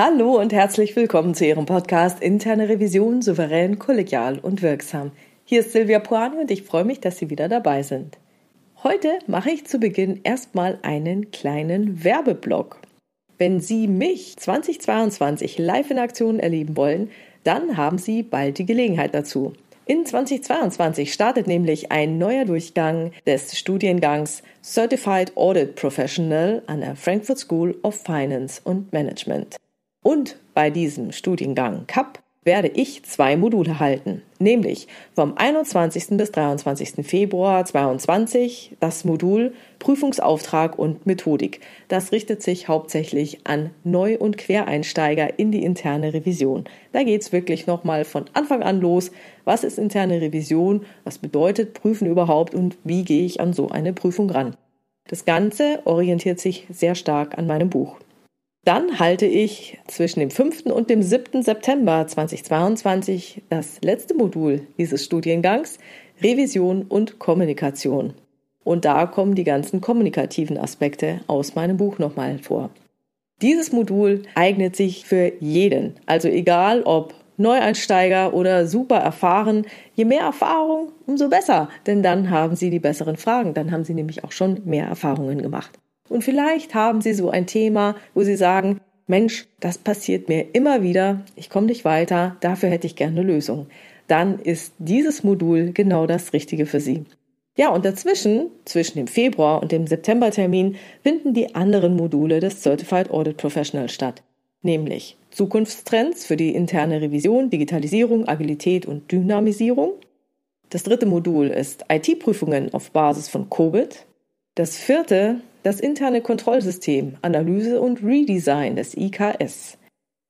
Hallo und herzlich willkommen zu Ihrem Podcast Interne Revision souverän, kollegial und wirksam. Hier ist Silvia Puani und ich freue mich, dass Sie wieder dabei sind. Heute mache ich zu Beginn erstmal einen kleinen Werbeblock. Wenn Sie mich 2022 live in Aktion erleben wollen, dann haben Sie bald die Gelegenheit dazu. In 2022 startet nämlich ein neuer Durchgang des Studiengangs Certified Audit Professional an der Frankfurt School of Finance and Management. Und bei diesem Studiengang CAP werde ich zwei Module halten, nämlich vom 21. bis 23. Februar 2022 das Modul Prüfungsauftrag und Methodik. Das richtet sich hauptsächlich an Neu- und Quereinsteiger in die interne Revision. Da geht es wirklich nochmal von Anfang an los. Was ist interne Revision? Was bedeutet Prüfen überhaupt? Und wie gehe ich an so eine Prüfung ran? Das Ganze orientiert sich sehr stark an meinem Buch. Dann halte ich zwischen dem 5. und dem 7. September 2022 das letzte Modul dieses Studiengangs Revision und Kommunikation. Und da kommen die ganzen kommunikativen Aspekte aus meinem Buch nochmal vor. Dieses Modul eignet sich für jeden, also egal ob Neueinsteiger oder super erfahren. Je mehr Erfahrung, umso besser, denn dann haben Sie die besseren Fragen, dann haben Sie nämlich auch schon mehr Erfahrungen gemacht. Und vielleicht haben Sie so ein Thema, wo Sie sagen, Mensch, das passiert mir immer wieder, ich komme nicht weiter, dafür hätte ich gerne eine Lösung. Dann ist dieses Modul genau das Richtige für Sie. Ja, und dazwischen, zwischen dem Februar und dem Septembertermin, finden die anderen Module des Certified Audit Professional statt, nämlich Zukunftstrends für die interne Revision, Digitalisierung, Agilität und Dynamisierung. Das dritte Modul ist IT-Prüfungen auf Basis von COVID. Das vierte das interne Kontrollsystem Analyse und Redesign des IKS.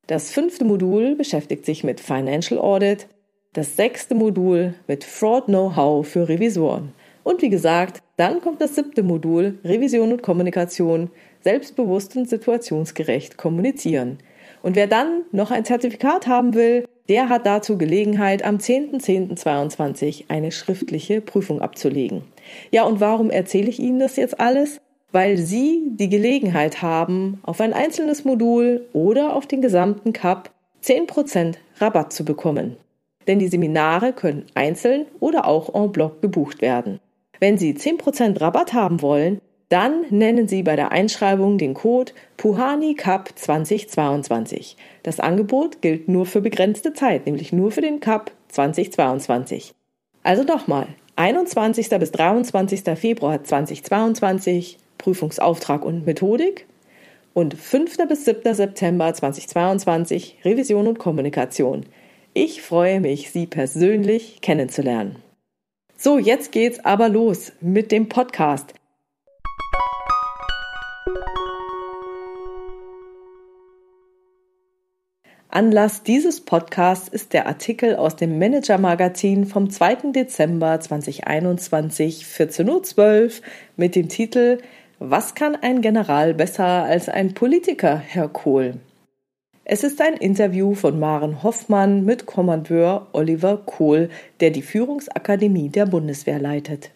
Das fünfte Modul beschäftigt sich mit Financial Audit, das sechste Modul mit Fraud Know-how für Revisoren. Und wie gesagt, dann kommt das siebte Modul Revision und Kommunikation, selbstbewusst und situationsgerecht kommunizieren. Und wer dann noch ein Zertifikat haben will, der hat dazu Gelegenheit, am 10.10.22 eine schriftliche Prüfung abzulegen. Ja, und warum erzähle ich Ihnen das jetzt alles? Weil Sie die Gelegenheit haben, auf ein einzelnes Modul oder auf den gesamten Cup 10% Rabatt zu bekommen. Denn die Seminare können einzeln oder auch en bloc gebucht werden. Wenn Sie 10% Rabatt haben wollen, dann nennen Sie bei der Einschreibung den Code Puhani Cup 2022. Das Angebot gilt nur für begrenzte Zeit, nämlich nur für den Cup 2022. Also nochmal, 21. bis 23. Februar 2022 Prüfungsauftrag und Methodik und 5. bis 7. September 2022 Revision und Kommunikation. Ich freue mich, Sie persönlich kennenzulernen. So, jetzt geht's aber los mit dem Podcast. Anlass dieses Podcasts ist der Artikel aus dem Manager Magazin vom 2. Dezember 2021 14.12 Uhr mit dem Titel was kann ein General besser als ein Politiker, Herr Kohl? Es ist ein Interview von Maren Hoffmann mit Kommandeur Oliver Kohl, der die Führungsakademie der Bundeswehr leitet.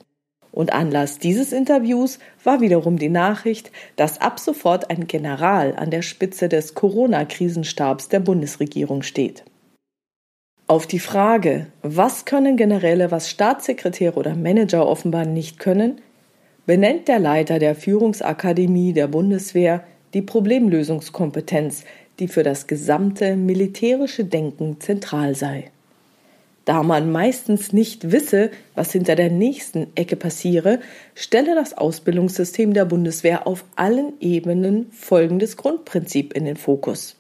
Und Anlass dieses Interviews war wiederum die Nachricht, dass ab sofort ein General an der Spitze des Corona-Krisenstabs der Bundesregierung steht. Auf die Frage, was können Generäle, was Staatssekretäre oder Manager offenbar nicht können, benennt der Leiter der Führungsakademie der Bundeswehr die Problemlösungskompetenz, die für das gesamte militärische Denken zentral sei. Da man meistens nicht wisse, was hinter der nächsten Ecke passiere, stelle das Ausbildungssystem der Bundeswehr auf allen Ebenen folgendes Grundprinzip in den Fokus.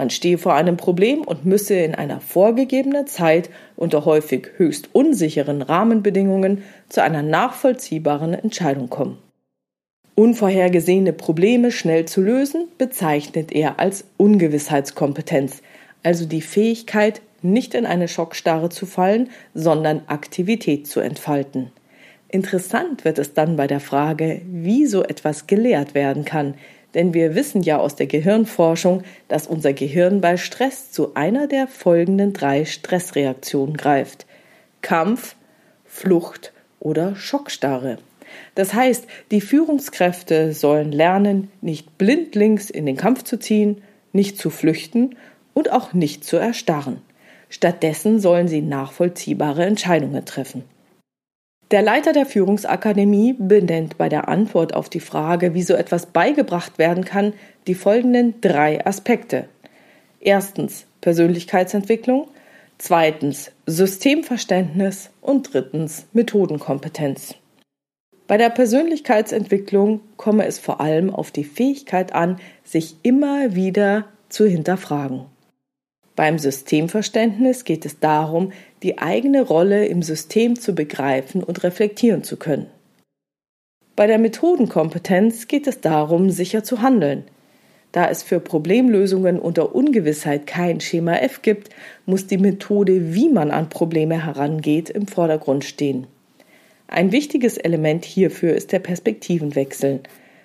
Man stehe vor einem Problem und müsse in einer vorgegebenen Zeit unter häufig höchst unsicheren Rahmenbedingungen zu einer nachvollziehbaren Entscheidung kommen. Unvorhergesehene Probleme schnell zu lösen bezeichnet er als Ungewissheitskompetenz, also die Fähigkeit, nicht in eine Schockstarre zu fallen, sondern Aktivität zu entfalten. Interessant wird es dann bei der Frage, wie so etwas gelehrt werden kann, denn wir wissen ja aus der Gehirnforschung, dass unser Gehirn bei Stress zu einer der folgenden drei Stressreaktionen greift. Kampf, Flucht oder Schockstarre. Das heißt, die Führungskräfte sollen lernen, nicht blindlings in den Kampf zu ziehen, nicht zu flüchten und auch nicht zu erstarren. Stattdessen sollen sie nachvollziehbare Entscheidungen treffen. Der Leiter der Führungsakademie benennt bei der Antwort auf die Frage, wie so etwas beigebracht werden kann, die folgenden drei Aspekte. Erstens Persönlichkeitsentwicklung, zweitens Systemverständnis und drittens Methodenkompetenz. Bei der Persönlichkeitsentwicklung komme es vor allem auf die Fähigkeit an, sich immer wieder zu hinterfragen. Beim Systemverständnis geht es darum, die eigene Rolle im System zu begreifen und reflektieren zu können. Bei der Methodenkompetenz geht es darum, sicher zu handeln. Da es für Problemlösungen unter Ungewissheit kein Schema F gibt, muss die Methode, wie man an Probleme herangeht, im Vordergrund stehen. Ein wichtiges Element hierfür ist der Perspektivenwechsel,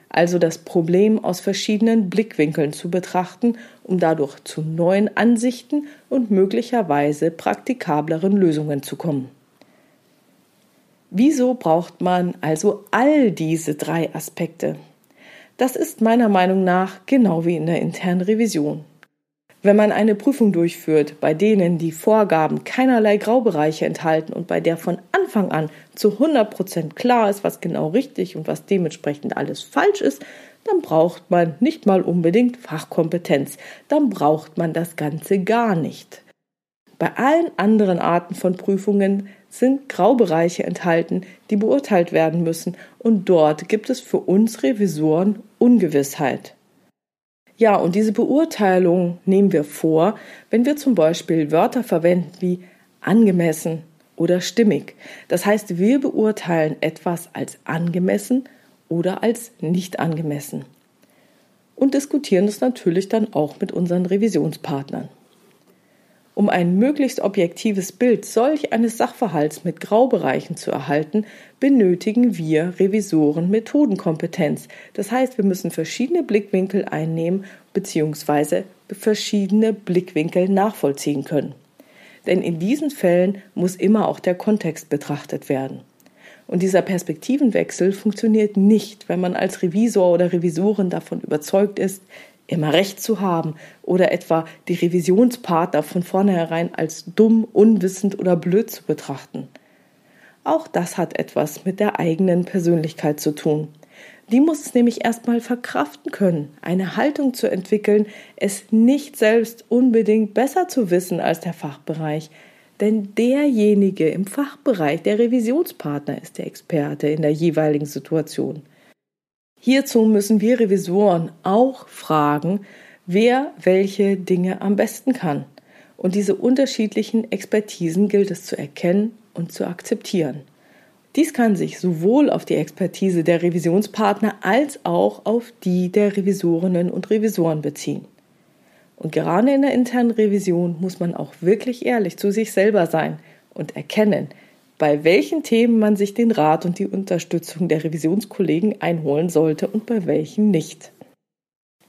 also das Problem aus verschiedenen Blickwinkeln zu betrachten, um dadurch zu neuen Ansichten und möglicherweise praktikableren Lösungen zu kommen. Wieso braucht man also all diese drei Aspekte? Das ist meiner Meinung nach genau wie in der internen Revision. Wenn man eine Prüfung durchführt, bei denen die Vorgaben keinerlei Graubereiche enthalten und bei der von Anfang an zu 100 Prozent klar ist, was genau richtig und was dementsprechend alles falsch ist, dann braucht man nicht mal unbedingt Fachkompetenz. Dann braucht man das Ganze gar nicht. Bei allen anderen Arten von Prüfungen sind Graubereiche enthalten, die beurteilt werden müssen, und dort gibt es für uns Revisoren Ungewissheit. Ja, und diese Beurteilung nehmen wir vor, wenn wir zum Beispiel Wörter verwenden wie angemessen oder stimmig. Das heißt, wir beurteilen etwas als angemessen oder als nicht angemessen. Und diskutieren es natürlich dann auch mit unseren Revisionspartnern. Um ein möglichst objektives Bild solch eines Sachverhalts mit Graubereichen zu erhalten, benötigen wir Revisoren Methodenkompetenz. Das heißt, wir müssen verschiedene Blickwinkel einnehmen bzw. verschiedene Blickwinkel nachvollziehen können. Denn in diesen Fällen muss immer auch der Kontext betrachtet werden. Und dieser Perspektivenwechsel funktioniert nicht, wenn man als Revisor oder Revisorin davon überzeugt ist, immer recht zu haben oder etwa die Revisionspartner von vornherein als dumm, unwissend oder blöd zu betrachten. Auch das hat etwas mit der eigenen Persönlichkeit zu tun. Die muss es nämlich erstmal verkraften können, eine Haltung zu entwickeln, es nicht selbst unbedingt besser zu wissen als der Fachbereich, denn derjenige im Fachbereich, der Revisionspartner, ist der Experte in der jeweiligen Situation. Hierzu müssen wir Revisoren auch fragen, wer welche Dinge am besten kann. Und diese unterschiedlichen Expertisen gilt es zu erkennen und zu akzeptieren. Dies kann sich sowohl auf die Expertise der Revisionspartner als auch auf die der Revisorinnen und Revisoren beziehen. Und gerade in der internen Revision muss man auch wirklich ehrlich zu sich selber sein und erkennen, bei welchen Themen man sich den Rat und die Unterstützung der Revisionskollegen einholen sollte und bei welchen nicht.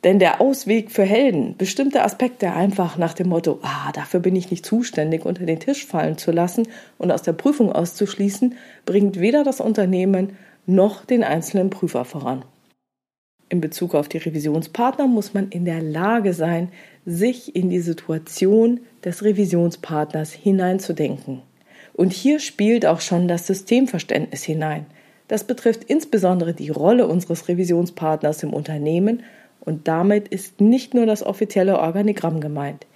Denn der Ausweg für Helden, bestimmte Aspekte einfach nach dem Motto, ah, dafür bin ich nicht zuständig, unter den Tisch fallen zu lassen und aus der Prüfung auszuschließen, bringt weder das Unternehmen noch den einzelnen Prüfer voran. In Bezug auf die Revisionspartner muss man in der Lage sein, sich in die Situation des Revisionspartners hineinzudenken. Und hier spielt auch schon das Systemverständnis hinein. Das betrifft insbesondere die Rolle unseres Revisionspartners im Unternehmen und damit ist nicht nur das offizielle Organigramm gemeint.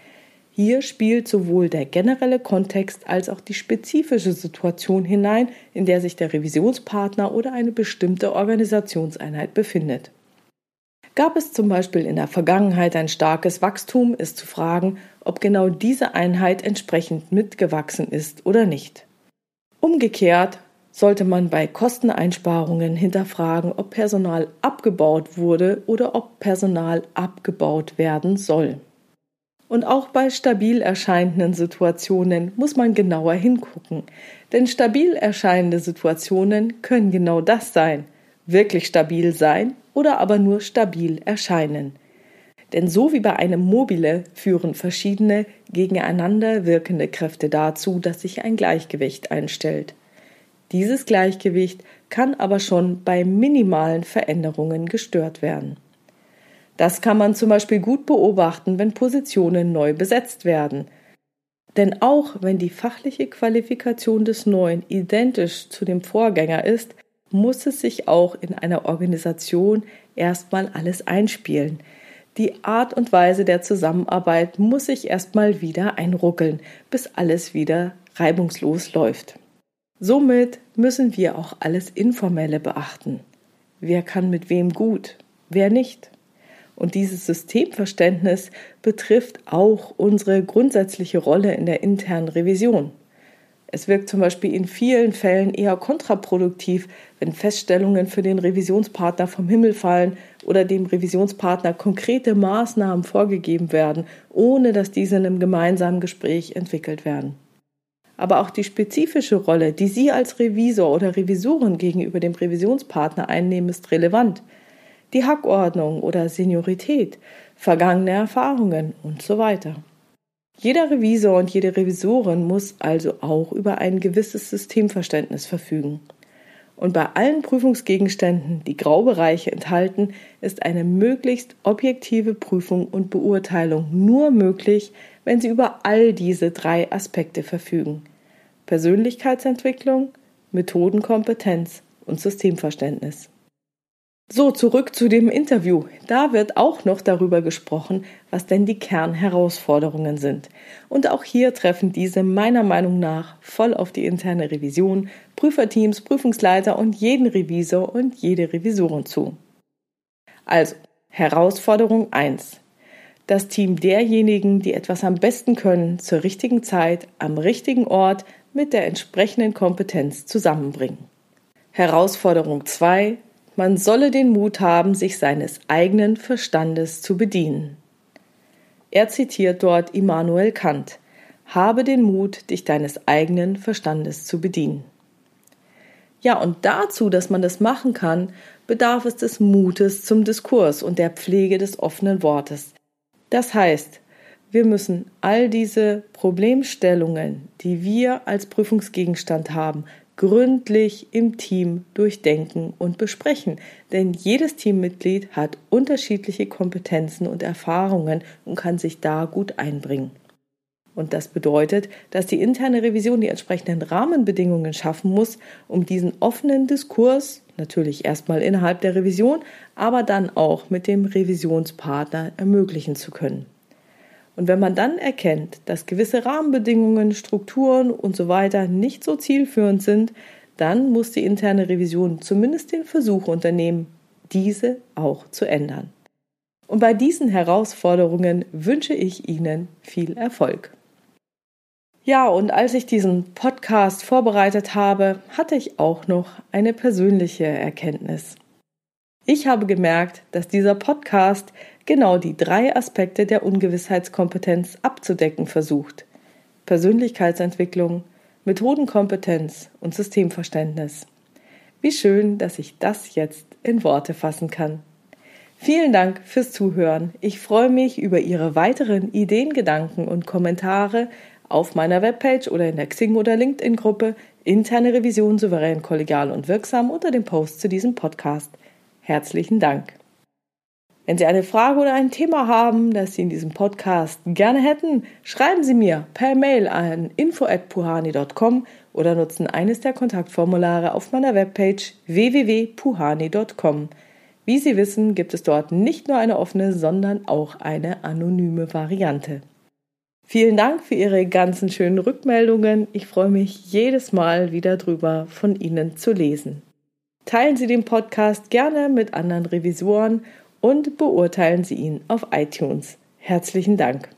Hier spielt sowohl der generelle Kontext als auch die spezifische Situation hinein, in der sich der Revisionspartner oder eine bestimmte Organisationseinheit befindet. Gab es zum Beispiel in der Vergangenheit ein starkes Wachstum, ist zu fragen, ob genau diese Einheit entsprechend mitgewachsen ist oder nicht. Umgekehrt sollte man bei Kosteneinsparungen hinterfragen, ob Personal abgebaut wurde oder ob Personal abgebaut werden soll. Und auch bei stabil erscheinenden Situationen muss man genauer hingucken, denn stabil erscheinende Situationen können genau das sein, wirklich stabil sein oder aber nur stabil erscheinen. Denn so wie bei einem Mobile führen verschiedene gegeneinander wirkende Kräfte dazu, dass sich ein Gleichgewicht einstellt. Dieses Gleichgewicht kann aber schon bei minimalen Veränderungen gestört werden. Das kann man zum Beispiel gut beobachten, wenn Positionen neu besetzt werden. Denn auch wenn die fachliche Qualifikation des Neuen identisch zu dem Vorgänger ist, muss es sich auch in einer Organisation erstmal alles einspielen. Die Art und Weise der Zusammenarbeit muss sich erstmal wieder einruckeln, bis alles wieder reibungslos läuft. Somit müssen wir auch alles Informelle beachten. Wer kann mit wem gut, wer nicht? Und dieses Systemverständnis betrifft auch unsere grundsätzliche Rolle in der internen Revision. Es wirkt zum Beispiel in vielen Fällen eher kontraproduktiv, wenn Feststellungen für den Revisionspartner vom Himmel fallen oder dem Revisionspartner konkrete Maßnahmen vorgegeben werden, ohne dass diese in einem gemeinsamen Gespräch entwickelt werden. Aber auch die spezifische Rolle, die Sie als Revisor oder Revisorin gegenüber dem Revisionspartner einnehmen, ist relevant. Die Hackordnung oder Seniorität, vergangene Erfahrungen und so weiter. Jeder Revisor und jede Revisorin muss also auch über ein gewisses Systemverständnis verfügen. Und bei allen Prüfungsgegenständen, die Graubereiche enthalten, ist eine möglichst objektive Prüfung und Beurteilung nur möglich, wenn Sie über all diese drei Aspekte verfügen. Persönlichkeitsentwicklung, Methodenkompetenz und Systemverständnis. So, zurück zu dem Interview. Da wird auch noch darüber gesprochen, was denn die Kernherausforderungen sind. Und auch hier treffen diese meiner Meinung nach voll auf die interne Revision, Prüferteams, Prüfungsleiter und jeden Revisor und jede Revisorin zu. Also, Herausforderung 1. Das Team derjenigen, die etwas am besten können, zur richtigen Zeit, am richtigen Ort, mit der entsprechenden Kompetenz zusammenbringen. Herausforderung 2 man solle den Mut haben, sich seines eigenen Verstandes zu bedienen. Er zitiert dort Immanuel Kant Habe den Mut, dich deines eigenen Verstandes zu bedienen. Ja, und dazu, dass man das machen kann, bedarf es des Mutes zum Diskurs und der Pflege des offenen Wortes. Das heißt, wir müssen all diese Problemstellungen, die wir als Prüfungsgegenstand haben, gründlich im Team durchdenken und besprechen. Denn jedes Teammitglied hat unterschiedliche Kompetenzen und Erfahrungen und kann sich da gut einbringen. Und das bedeutet, dass die interne Revision die entsprechenden Rahmenbedingungen schaffen muss, um diesen offenen Diskurs, natürlich erstmal innerhalb der Revision, aber dann auch mit dem Revisionspartner ermöglichen zu können. Und wenn man dann erkennt, dass gewisse Rahmenbedingungen, Strukturen und so weiter nicht so zielführend sind, dann muss die interne Revision zumindest den Versuch unternehmen, diese auch zu ändern. Und bei diesen Herausforderungen wünsche ich Ihnen viel Erfolg. Ja, und als ich diesen Podcast vorbereitet habe, hatte ich auch noch eine persönliche Erkenntnis. Ich habe gemerkt, dass dieser Podcast genau die drei Aspekte der Ungewissheitskompetenz abzudecken versucht. Persönlichkeitsentwicklung, Methodenkompetenz und Systemverständnis. Wie schön, dass ich das jetzt in Worte fassen kann. Vielen Dank fürs Zuhören. Ich freue mich über Ihre weiteren Ideen, Gedanken und Kommentare auf meiner Webpage oder in der Xing- oder LinkedIn-Gruppe Interne Revision souverän, kollegial und wirksam unter dem Post zu diesem Podcast. Herzlichen Dank. Wenn Sie eine Frage oder ein Thema haben, das Sie in diesem Podcast gerne hätten, schreiben Sie mir per Mail an info@puhani.com oder nutzen eines der Kontaktformulare auf meiner Webpage www.puhani.com. Wie Sie wissen, gibt es dort nicht nur eine offene, sondern auch eine anonyme Variante. Vielen Dank für Ihre ganzen schönen Rückmeldungen. Ich freue mich jedes Mal wieder drüber, von Ihnen zu lesen. Teilen Sie den Podcast gerne mit anderen Revisoren und beurteilen Sie ihn auf iTunes. Herzlichen Dank.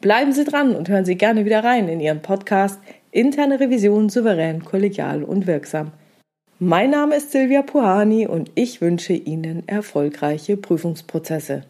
Bleiben Sie dran und hören Sie gerne wieder rein in Ihren Podcast Interne Revision souverän, kollegial und wirksam. Mein Name ist Silvia Puhani und ich wünsche Ihnen erfolgreiche Prüfungsprozesse.